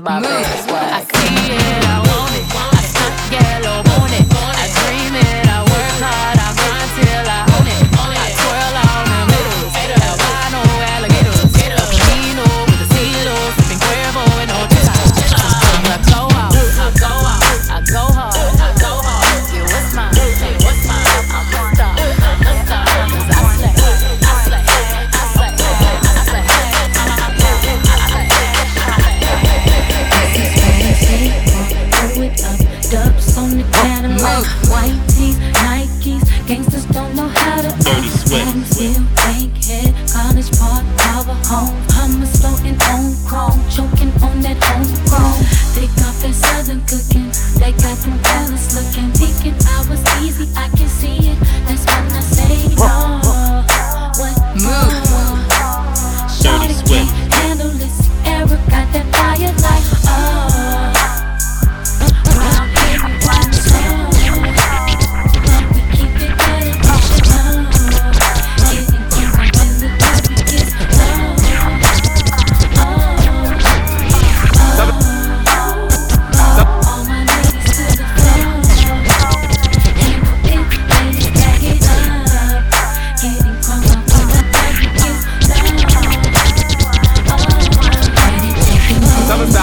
sauce in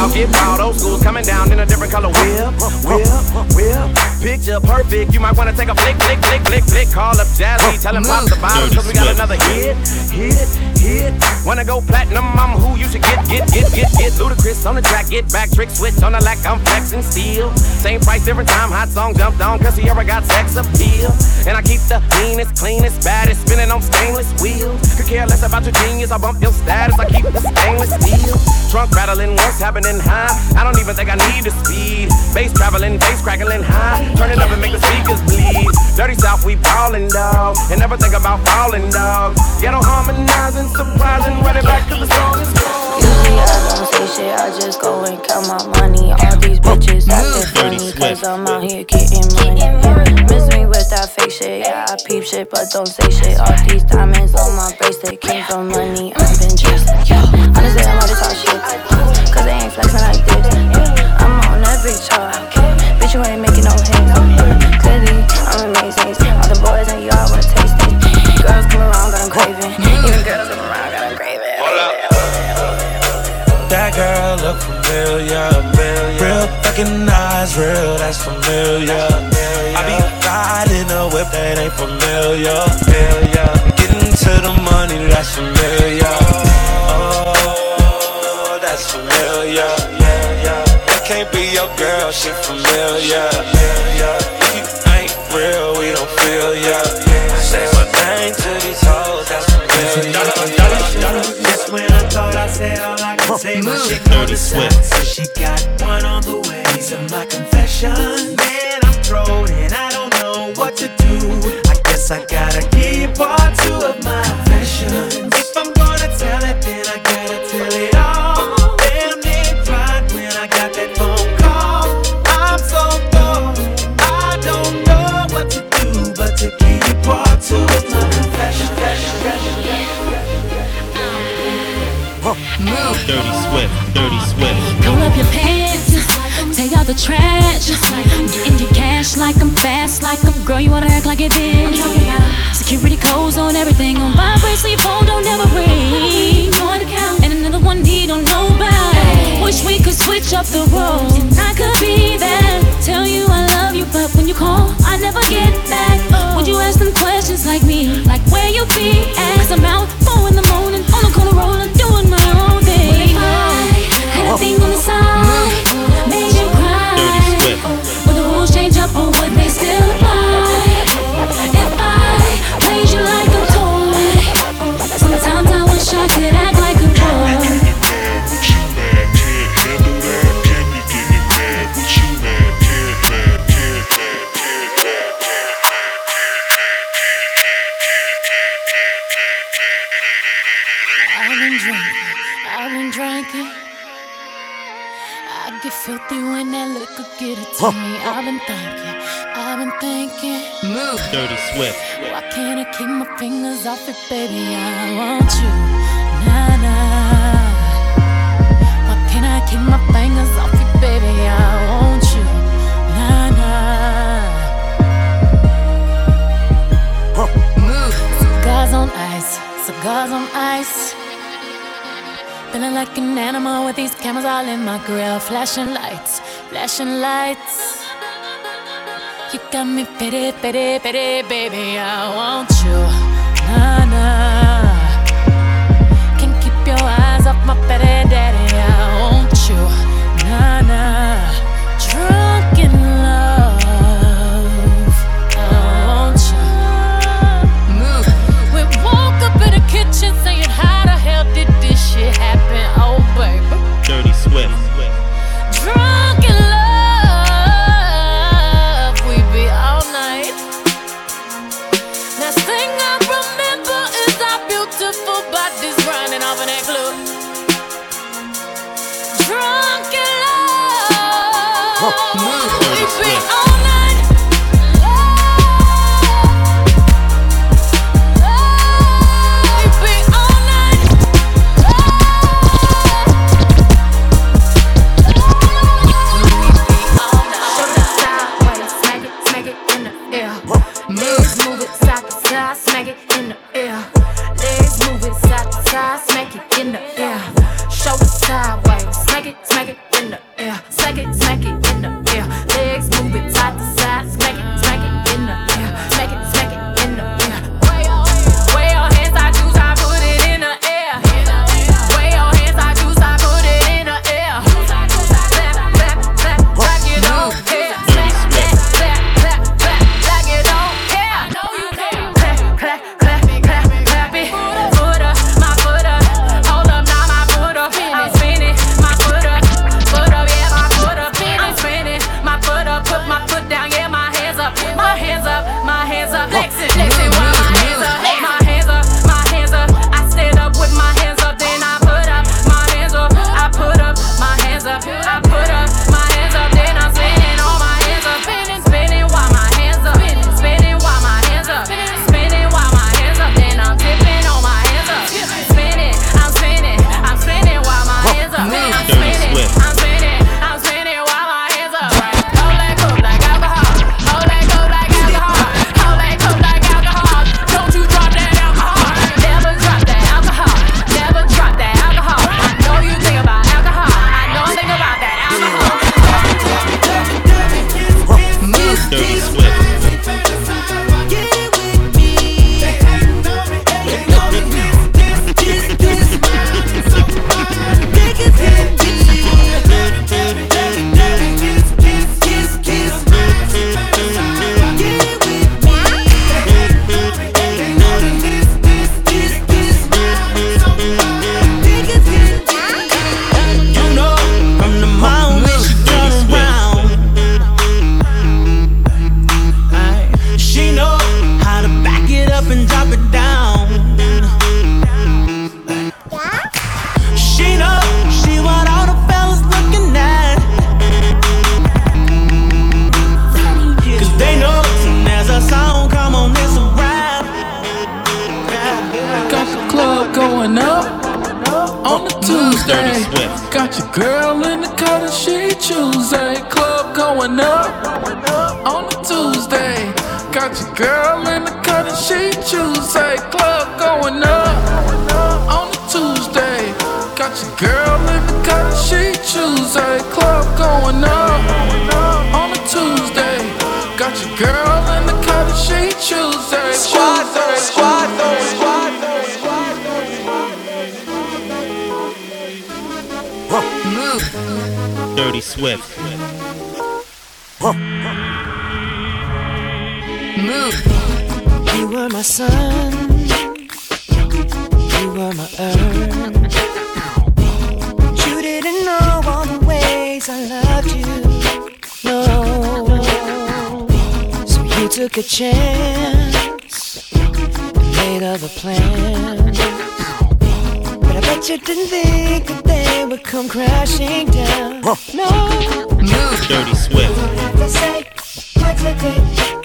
style, get wild, old school's coming down in a different color. Whip, whip, whip. Picture perfect. You might wanna take a flick, flick, flick, flick, flick. Call up Jazzy, tell him pop the bottles, cause we got another hit, hit, hit. Wanna go platinum, I'm who you should get, get, get, get, get. Ludacris on the track, get back, trick, switch on the lack, I'm flexing steel. Same price, different time, hot song jumped on, cause he ever got sex appeal. And I keep the meanest, cleanest, baddest, spinning on stainless wheels. Could care less about your genius, I bump your status, I keep the stainless steel. Trunk rattling, what's happening high? I don't even think I need the speed. Bass traveling, bass crackling high. Turn it up and make the speakers bleed. Dirty South, we ballin', dog. And never think about falling, dog. Ghetto harmonizing, surprising, ready back to the song is gone. I just go and count my money. All these bitches funny, cause I'm here money. Miss me with that fake shit, I but don't say shit. All these diamonds on my bracelet came from money, I've been chasing. Honestly, I'm all to talk shit, cause they ain't flexing like this. I'm on big talk, bitch, you ain't making no hits. Clearly, I'm amazing. Familiar. Real fucking eyes, real, that's familiar. I be riding a whip that ain't familiar. Getting to the money, that's familiar. Oh, that's familiar. That can't be your girl, she familiar. If you ain't real, we don't feel ya. Say my name to these say my chick on the side. So she got one on the way. These are my confessions. Man, I'm thrown and I don't know what to do. I guess I gotta the road. And I could be there, tell you I love you, but when you call, I never get back. Oh. Would you ask them questions like me, like where you be at? Cause I'm out Swift. Why can't I keep my fingers off it, baby? I want you, nah nah. Why can't I keep my fingers off you, baby? I want you, nah nah. Huh. Mm. Cigars on ice, cigars on ice. Feeling like an animal with these cameras all in my grill, flashing lights, flashing lights. You got me pity, pity, pity, baby. I want you, nah, nah. Can't keep your eyes off my pity, daddy. Got your girl in the cut and she Tuesday. Club going up on a Tuesday. Got your girl in the cut and she Tuesday. Club going up on a Tuesday. Got your girl in the cut and she Tuesday. Squad though, squad squad. Dirty Swift. Huh move. You were my sun. You were my earth. You didn't know all the ways I loved you. No. So you took a chance. Made of a plan. But I bet you didn't think that they would come crashing down. No. Move. Dirty Swift. What did say? What did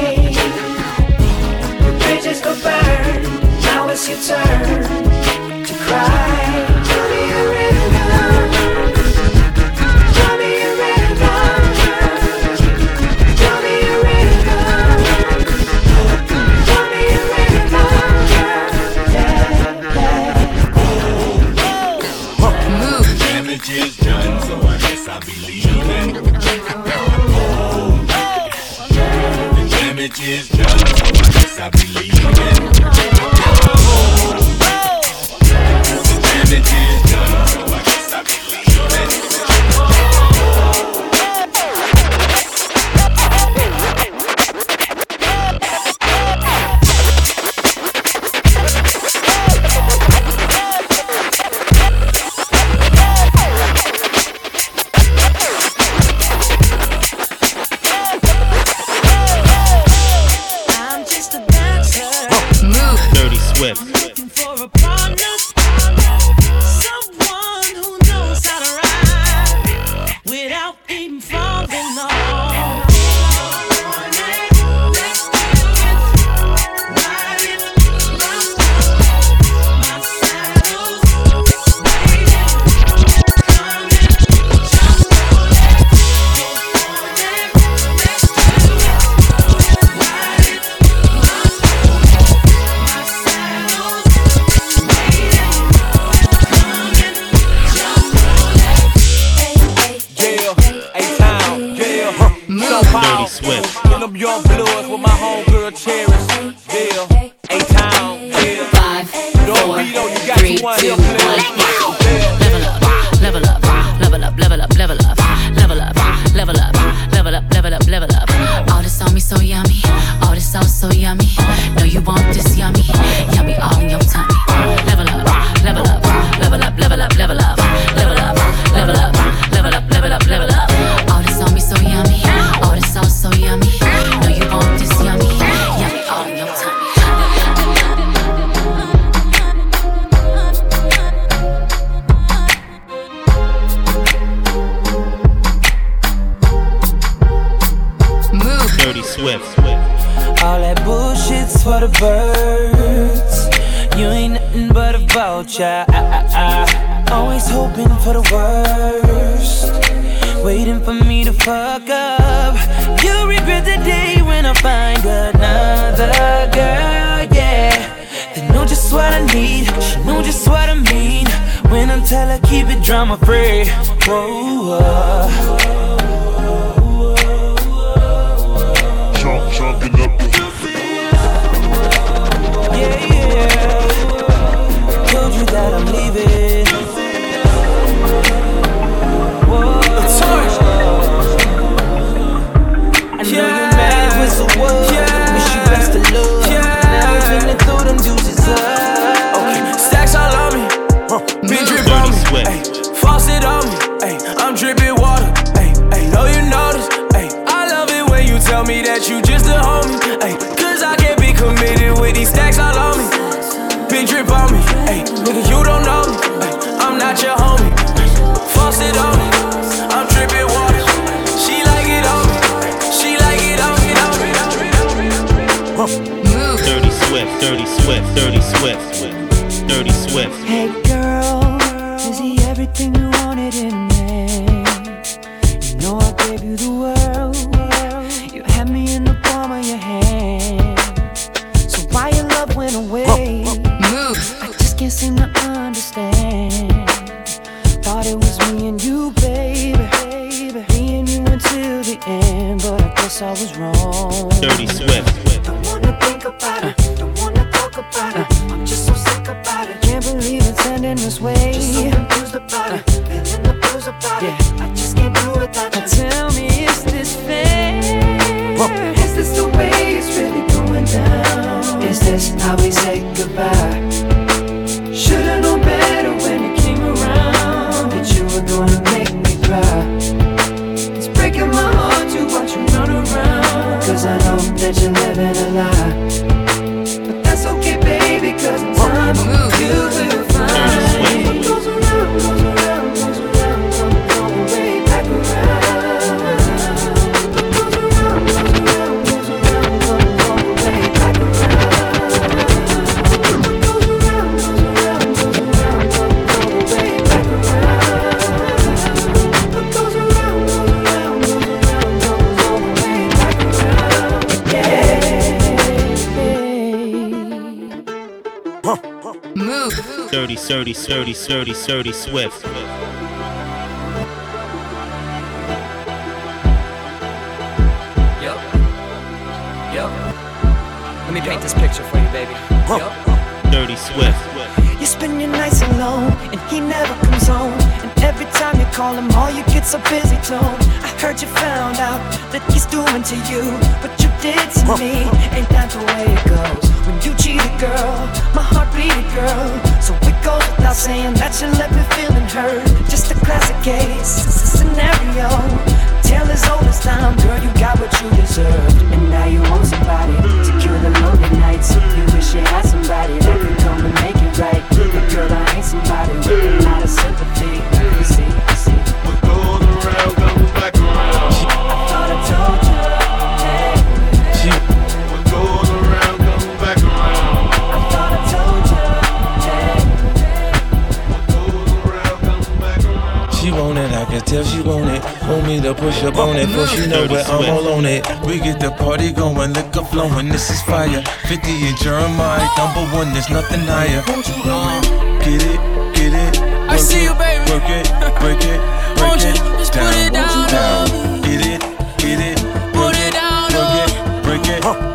Now it's your turn to cry. Me a me a me a me a Damage is done, so I guess I be leaving. The damage is done, so I guess I be. Dirty, dirty, dirty, dirty Swift. Yup. Yup. Let me paint this picture for you, baby. Yup. Dirty Swift. You spend your nights alone, and he never comes home. And every time you call him, all you get's a busy tone. I heard you found out that he's doing to you what you did to me. Saying that you left me feeling hurt. Just a classic case, it's a scenario. Tale as old as time, girl, you got what you deserved. And now you want somebody to cure the lonely nights. You wish you had somebody that could come and make it right. But girl, I ain't somebody with a lot of sympathy. You see, you see. What goes around comes back around. Tell she want it. Want me to push up on it, for she know where I'm all on it. We get the party going, liquor flowing, this is fire. 50 and Jeremih, number one, there's nothing higher. Uh, get it, get it. I see you, baby. Work it, break it, break it. just put it down on Get it, get it. Put it down Work it, break it.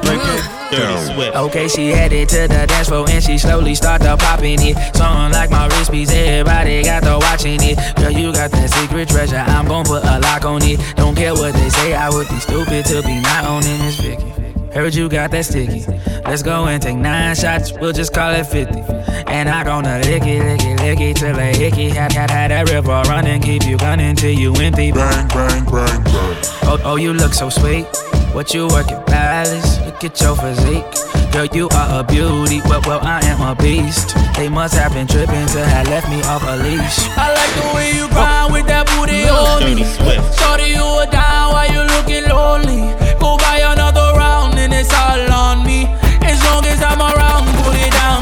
Dirty Swift. Okay, she headed to the dance floor and she slowly started popping it. Something like my wrist piece, everybody got to watching it. Girl, you got that secret treasure, I'm gon' put a lock on it. Don't care what they say, I would be stupid to be not owning this Vicky. Heard you got that sticky. Let's go and take nine shots, we'll just call it 50. And I gonna lick it, lick it, lick it till a hickey. Had, had, had that river running, keep you gunning till you empty. Bang, bang, bang, bang. Oh, oh, you look so sweet. What you working, palace? Look at your physique. Girl, you are a beauty. Well, well, I am a beast. They must have been tripping to have left me off a leash. I like the way you grind with that booty on Dirty me. Swift. Shorty, you were down while you looking lonely. It's all on me. As long as I'm around, put it down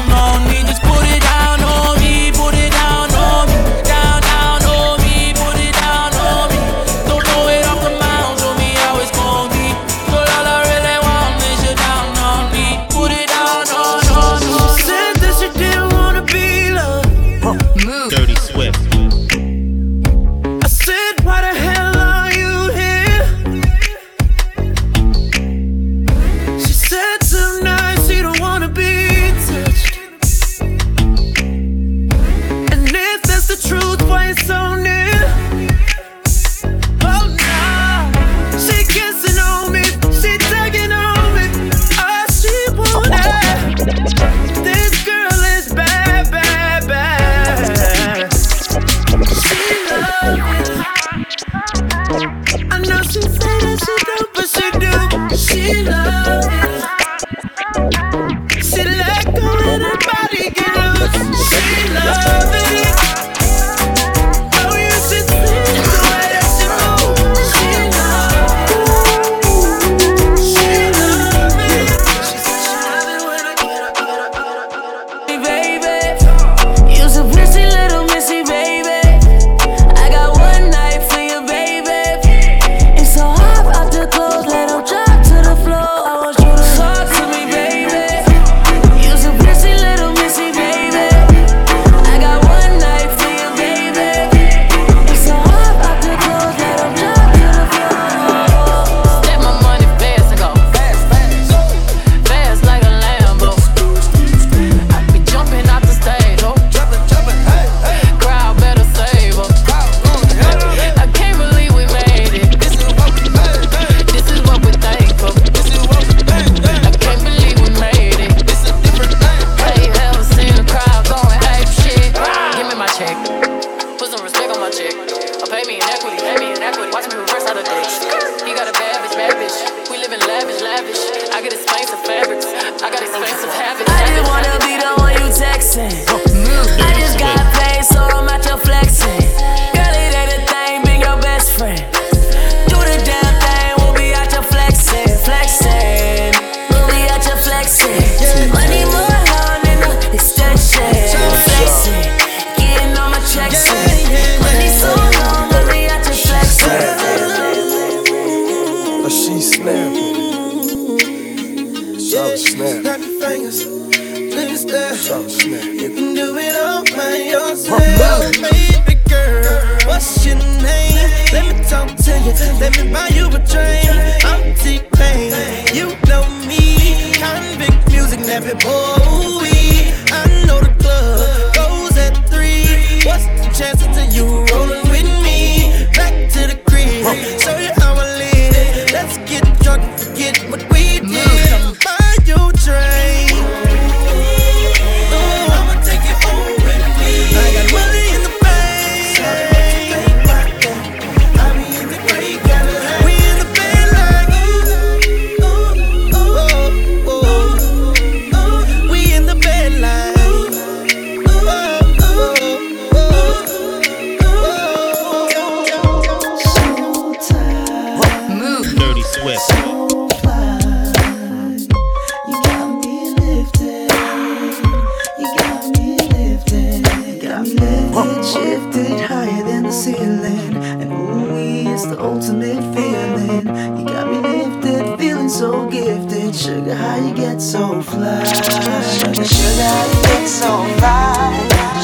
It shifted higher than the ceiling, and ooh, it's the ultimate feeling. You got me lifted, feeling so gifted. Sugar, how you get so fly? Sugar, sugar, how you get so fly?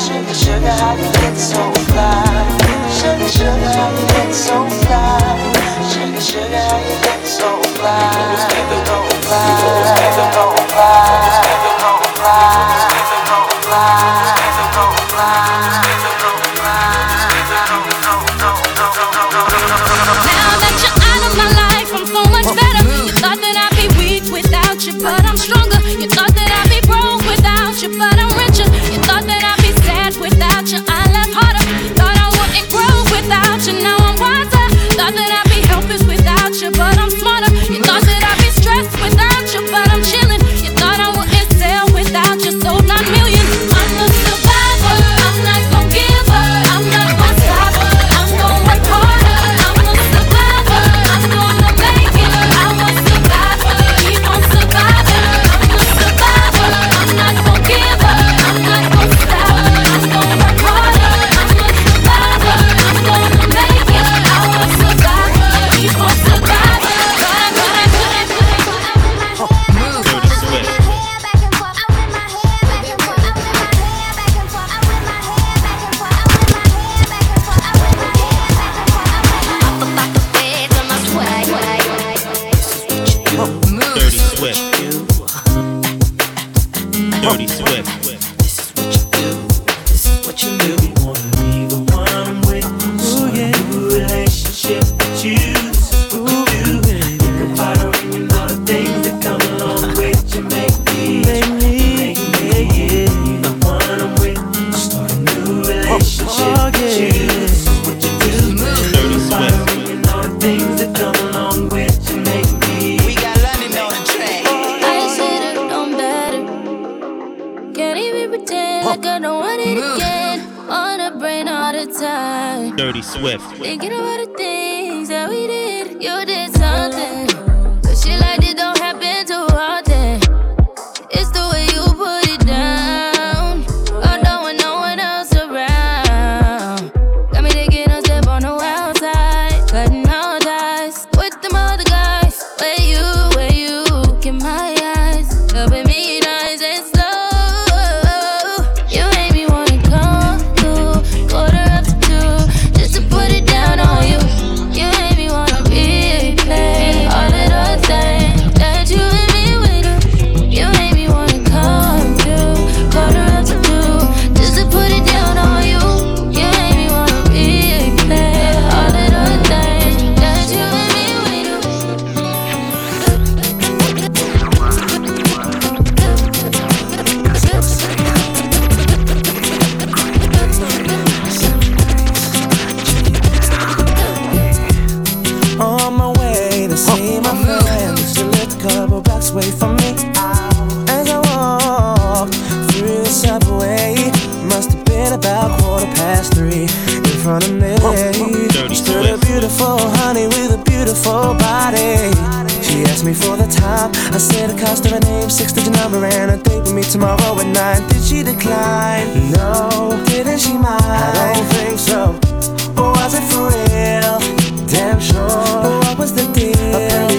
Sugar, sugar, how you get so fly? Sugar, sugar, how you get so fly? last of her name, six digit number, and a date with me tomorrow at nine. Did she decline? No, didn't she mind? I don't think so. or was it for real? Damn sure. But what was the deal?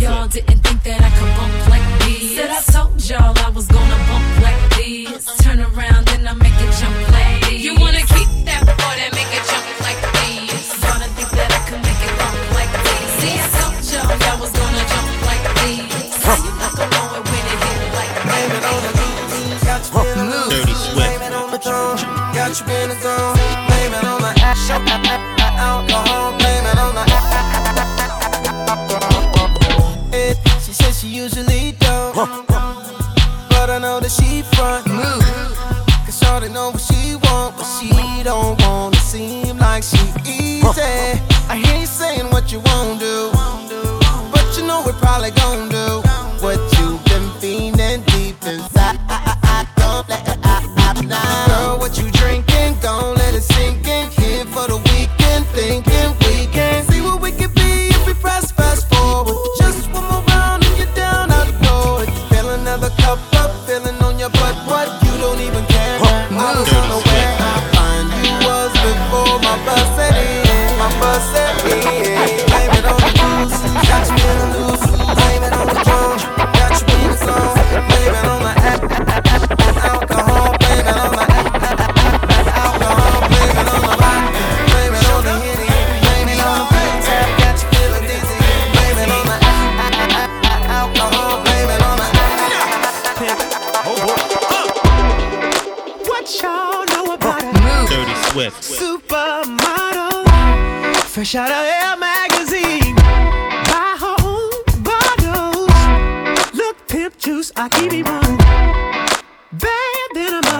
Y'all didn't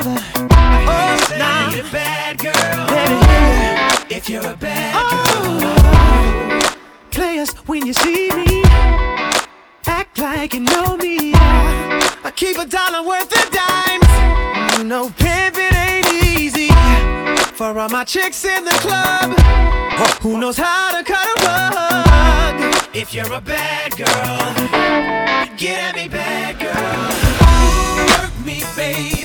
lover. Oh, now, nah. bad girl. Baby, if you're a bad oh, girl. Oh, players, when you see me, act like you know me. I keep a dollar worth of dimes. You know, pimping ain't easy. For all my chicks in the club, who knows how to cut a rug? If you're a bad girl, get at me, bad girl. Work me, baby.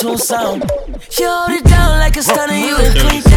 tune sound. You hold it down like a stunner, you a clean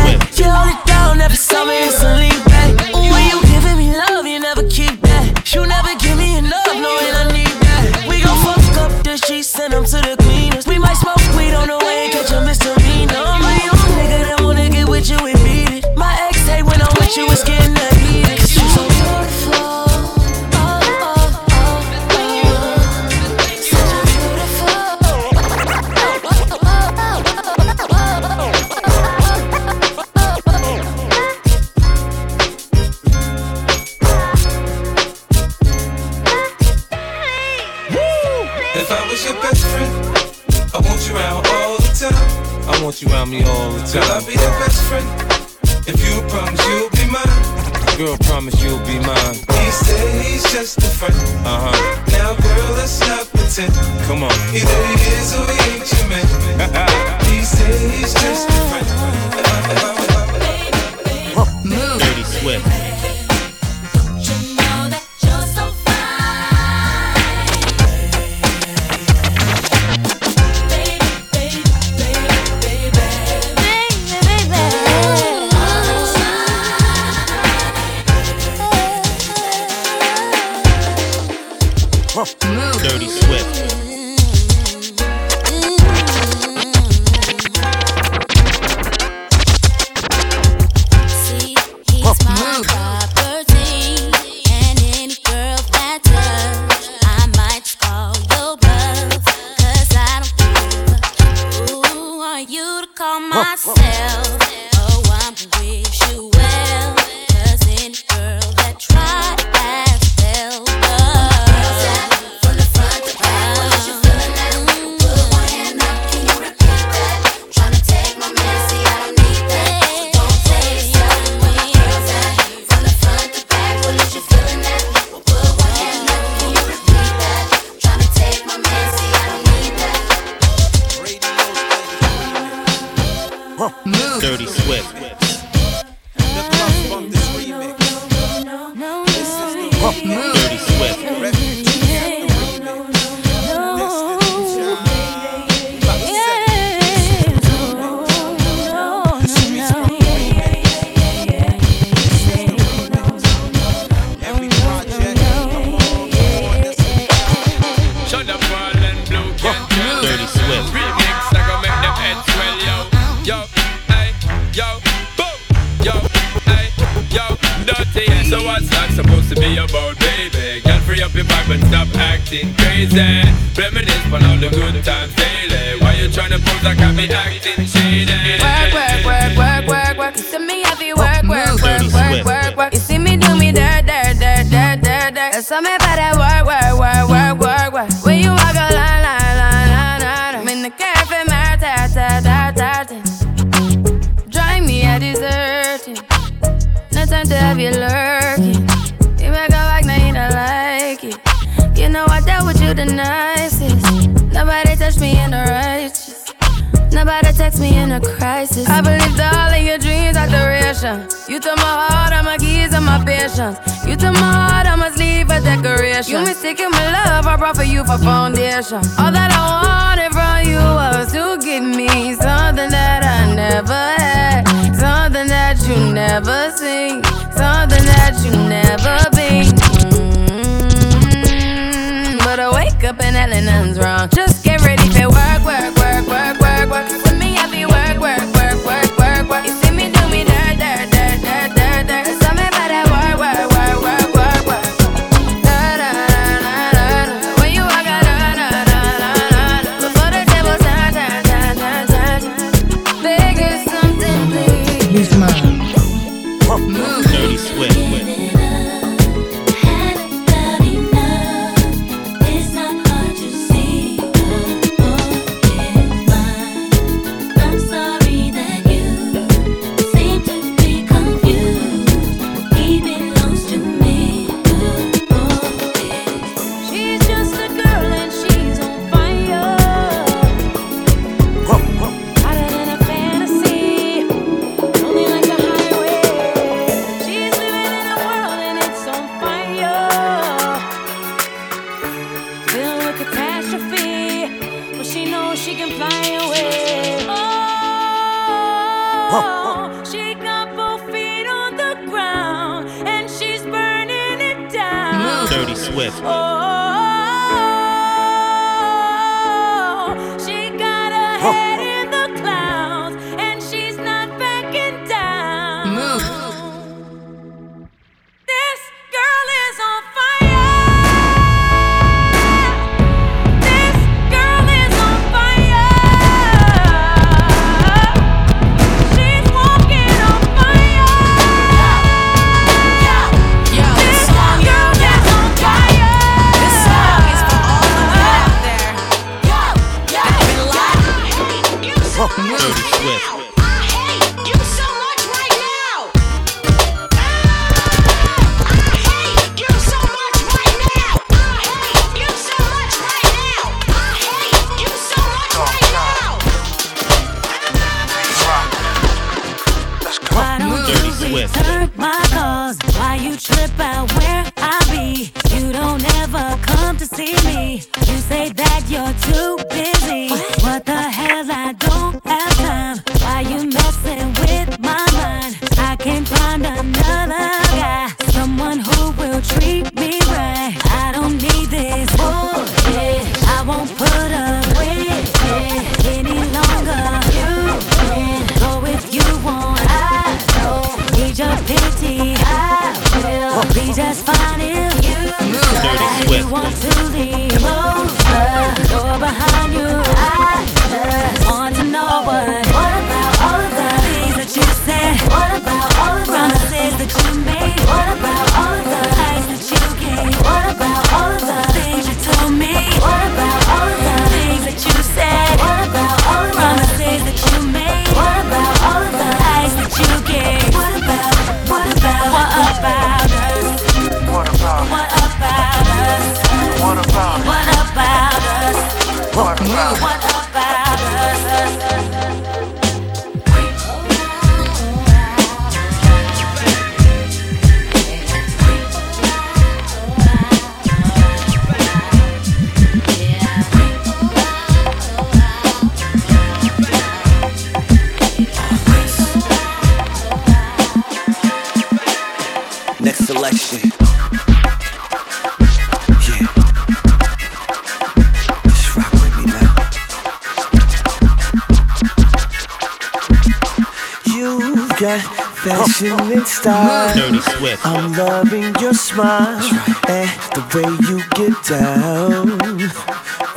it's time. I'm loving your smile right. and the way you get down.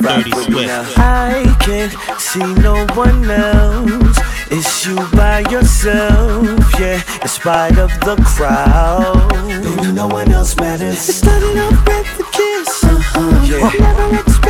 Right Dirty Swift. I can't see no one else. It's you by yourself, yeah, in spite of the crowd. Baby, no one else matters. It started off with a kiss. Uh-huh. Yeah. Never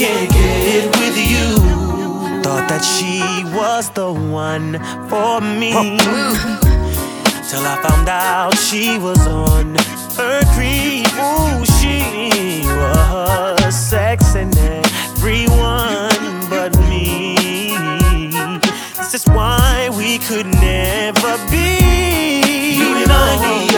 can't get with you. Thought that she was the one for me. Till I found out she was on her creep. Ooh, she was sexing everyone but me. This is why we could never be. You and I need.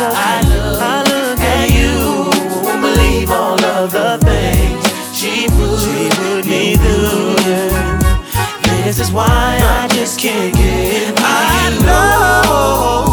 I look, I look at you. Won't believe all of the things she put, she put me through. This is why I just can't get I know.